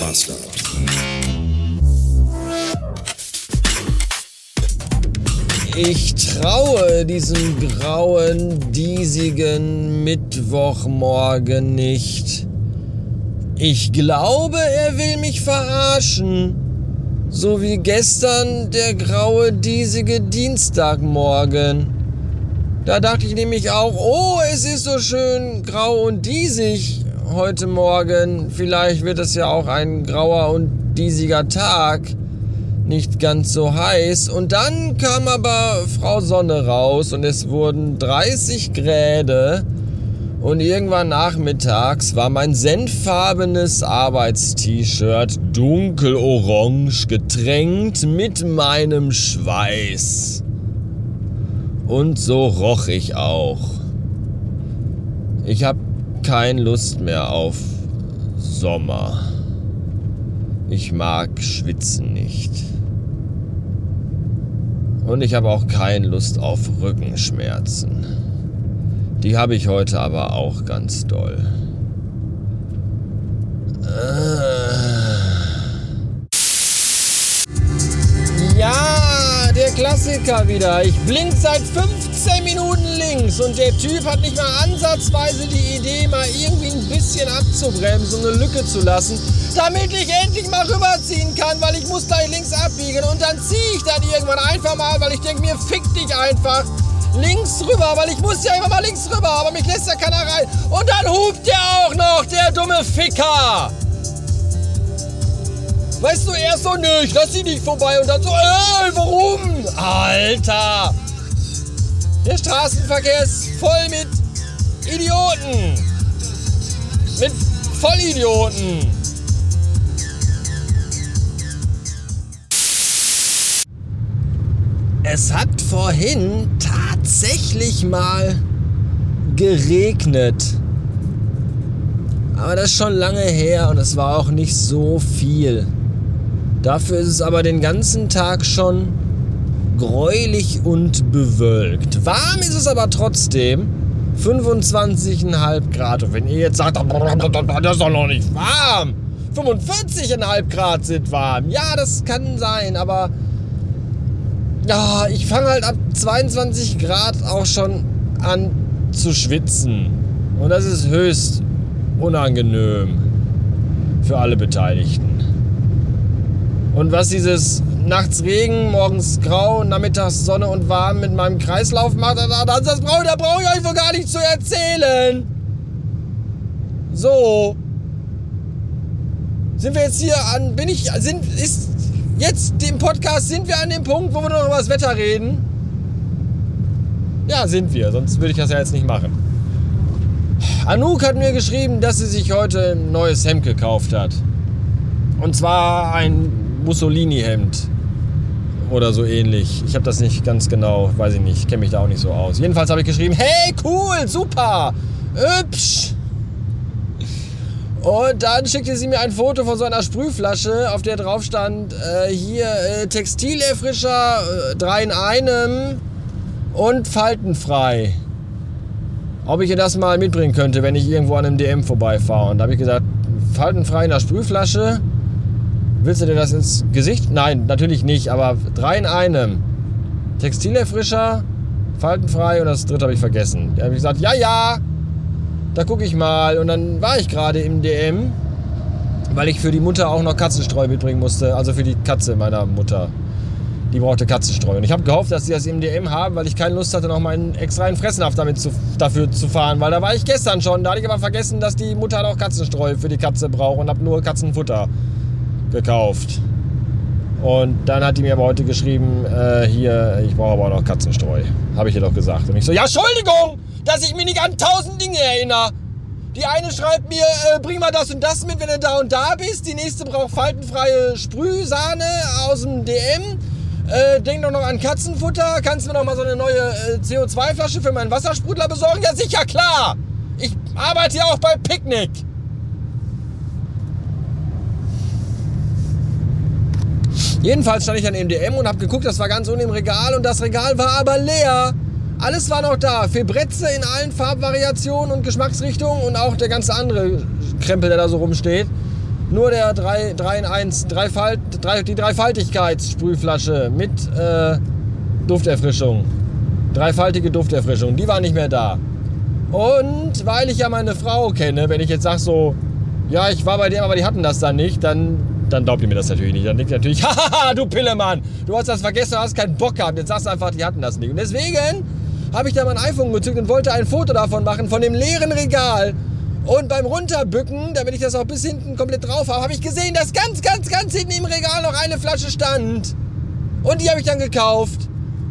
Master. Ich traue diesem grauen, diesigen Mittwochmorgen nicht. Ich glaube, er will mich verarschen. So wie gestern der graue, diesige Dienstagmorgen. Da dachte ich nämlich auch, oh, es ist so schön grau und diesig heute Morgen. Vielleicht wird es ja auch ein grauer und diesiger Tag. Nicht ganz so heiß. Und dann kam aber Frau Sonne raus und es wurden 30 Grade. Und irgendwann nachmittags war mein senffarbenes Arbeitst-T-Shirt dunkelorange getränkt mit meinem Schweiß. Und so roch ich auch. Ich habe keine Lust mehr auf Sommer. Ich mag Schwitzen nicht. Und ich habe auch keine Lust auf Rückenschmerzen. Die habe ich heute aber auch ganz doll. Ja, Klassiker wieder. Ich blink seit 15 Minuten links und der Typ hat nicht mal ansatzweise die Idee, mal irgendwie ein bisschen abzubremsen, eine Lücke zu lassen, damit ich endlich mal rüberziehen kann, weil ich muss gleich links abbiegen und dann ziehe ich dann irgendwann einfach mal, weil ich denke mir, fick dich einfach links rüber, weil ich muss ja immer mal links rüber, aber mich lässt ja keiner rein. Und dann hupt der auch noch, der dumme Ficker. Weißt du, erst so, nö, ich lass sie nicht vorbei und dann so, ey, warum? Alter! Der Straßenverkehr ist voll mit Idioten. Mit Vollidioten. Es hat vorhin tatsächlich mal geregnet. Aber das ist schon lange her und es war auch nicht so viel. Dafür ist es aber den ganzen Tag schon gräulich und bewölkt. Warm ist es aber trotzdem. 25,5 Grad. Und wenn ihr jetzt sagt, das ist doch noch nicht warm. 45,5 Grad sind warm. Ja, das kann sein, aber ja, ich fange halt ab 22 Grad auch schon an zu schwitzen. Und das ist höchst unangenehm für alle Beteiligten. Und was dieses nachts Regen, morgens grau, nachmittags Sonne und warm mit meinem Kreislauf macht, das, das brauche da brauch ich euch wohl gar nicht zu erzählen. So. Sind wir jetzt hier an, bin ich, sind, ist jetzt im Podcast, sind wir an dem Punkt, wo wir noch über das Wetter reden? Ja, sind wir, sonst würde ich das ja jetzt nicht machen. Anouk hat mir geschrieben, dass sie sich heute ein neues Hemd gekauft hat. Und zwar ein Mussolini-Hemd oder so ähnlich. Ich habe das nicht ganz genau, weiß ich nicht, kenne mich da auch nicht so aus. Jedenfalls habe ich geschrieben, hey, cool, super, hübsch. Und dann schickte sie mir ein Foto von so einer Sprühflasche, auf der drauf stand, äh, hier äh, Textilerfrischer, äh, drei in einem und faltenfrei. Ob ich ihr das mal mitbringen könnte, wenn ich irgendwo an einem DM vorbeifahre. Und da habe ich gesagt, faltenfrei in der Sprühflasche, Willst du dir das ins Gesicht? Nein, natürlich nicht, aber drei in einem. Textilerfrischer, faltenfrei und das dritte habe ich vergessen. Da habe ich gesagt, ja, ja, da gucke ich mal. Und dann war ich gerade im DM, weil ich für die Mutter auch noch Katzenstreu mitbringen musste. Also für die Katze meiner Mutter. Die brauchte Katzenstreu. Und ich habe gehofft, dass sie das im DM haben, weil ich keine Lust hatte, noch meinen extra in Fressenhaft damit zu, dafür zu fahren. Weil da war ich gestern schon. Da hatte ich aber vergessen, dass die Mutter auch Katzenstreu für die Katze braucht und habe nur Katzenfutter gekauft. Und dann hat die mir aber heute geschrieben, äh, hier, ich brauche aber auch noch Katzenstreu. Habe ich ihr doch gesagt. Und ich so, ja, Entschuldigung, dass ich mich nicht an tausend Dinge erinnere. Die eine schreibt mir, äh, bring mal das und das mit, wenn du da und da bist. Die nächste braucht faltenfreie Sprühsahne aus dem DM. Äh, denk doch noch an Katzenfutter. Kannst du mir noch mal so eine neue äh, CO2-Flasche für meinen Wassersprudler besorgen? Ja, sicher, klar. Ich arbeite ja auch bei Picknick. Jedenfalls stand ich dann im DM und habe geguckt, das war ganz unten im Regal und das Regal war aber leer. Alles war noch da. Febretze in allen Farbvariationen und Geschmacksrichtungen und auch der ganze andere Krempel, der da so rumsteht. Nur der 3, 3 in 1, Dreifalt, 3, die Dreifaltigkeitssprühflasche mit äh, Dufterfrischung. Dreifaltige Dufterfrischung, die war nicht mehr da. Und weil ich ja meine Frau kenne, wenn ich jetzt sage so, ja, ich war bei dem, aber die hatten das dann nicht, dann, dann glaubt ihr mir das natürlich nicht. Dann denkt ihr natürlich, hahaha, du Pillemann, du hast das vergessen, du hast keinen Bock gehabt. Jetzt sagst du einfach, die hatten das nicht. Und deswegen habe ich da mein iPhone gezückt und wollte ein Foto davon machen, von dem leeren Regal. Und beim Runterbücken, damit ich das auch bis hinten komplett drauf habe, habe ich gesehen, dass ganz, ganz, ganz hinten im Regal noch eine Flasche stand. Und die habe ich dann gekauft.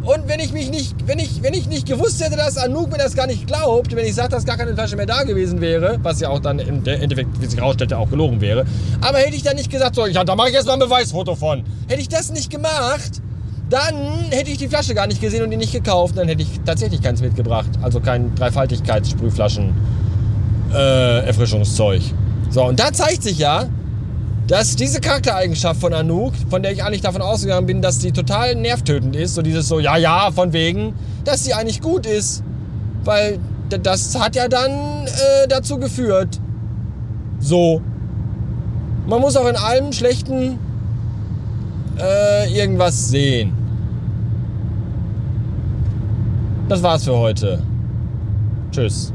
Und wenn ich mich nicht, wenn ich, wenn ich nicht gewusst hätte, dass Anouk mir das gar nicht glaubt, wenn ich sage, dass gar keine Flasche mehr da gewesen wäre, was ja auch dann im Endeffekt, wie sich herausstellte, auch gelogen wäre, aber hätte ich dann nicht gesagt, so, ja, da mache ich erstmal ein Beweisfoto von. Hätte ich das nicht gemacht, dann hätte ich die Flasche gar nicht gesehen und die nicht gekauft, dann hätte ich tatsächlich keins mitgebracht. Also kein Dreifaltigkeitssprühflaschen äh, Erfrischungszeug. So, und da zeigt sich ja, dass diese Charaktereigenschaft von Anouk, von der ich eigentlich davon ausgegangen bin, dass sie total nervtötend ist, so dieses so, ja, ja, von wegen, dass sie eigentlich gut ist. Weil das hat ja dann äh, dazu geführt. So. Man muss auch in allem Schlechten äh, irgendwas sehen. Das war's für heute. Tschüss.